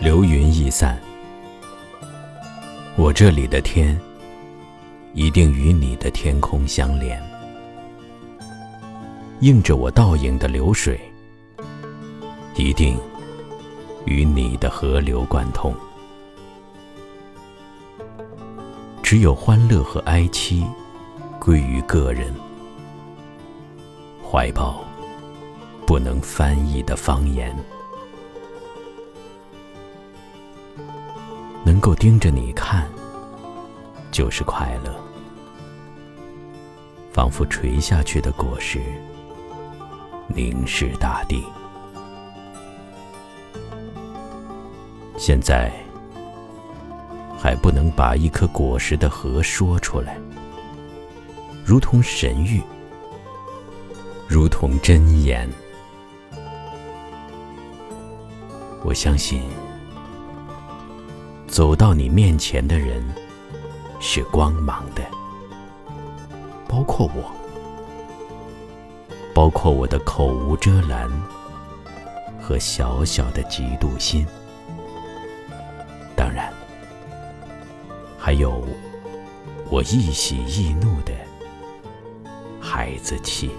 流云易散，我这里的天一定与你的天空相连，映着我倒影的流水，一定与你的河流贯通。只有欢乐和哀戚归于个人，怀抱不能翻译的方言。能够盯着你看，就是快乐。仿佛垂下去的果实，凝视大地。现在。还不能把一颗果实的核说出来，如同神谕，如同真言。我相信，走到你面前的人是光芒的，包括我，包括我的口无遮拦和小小的嫉妒心。当然还有我易喜易怒的孩子气。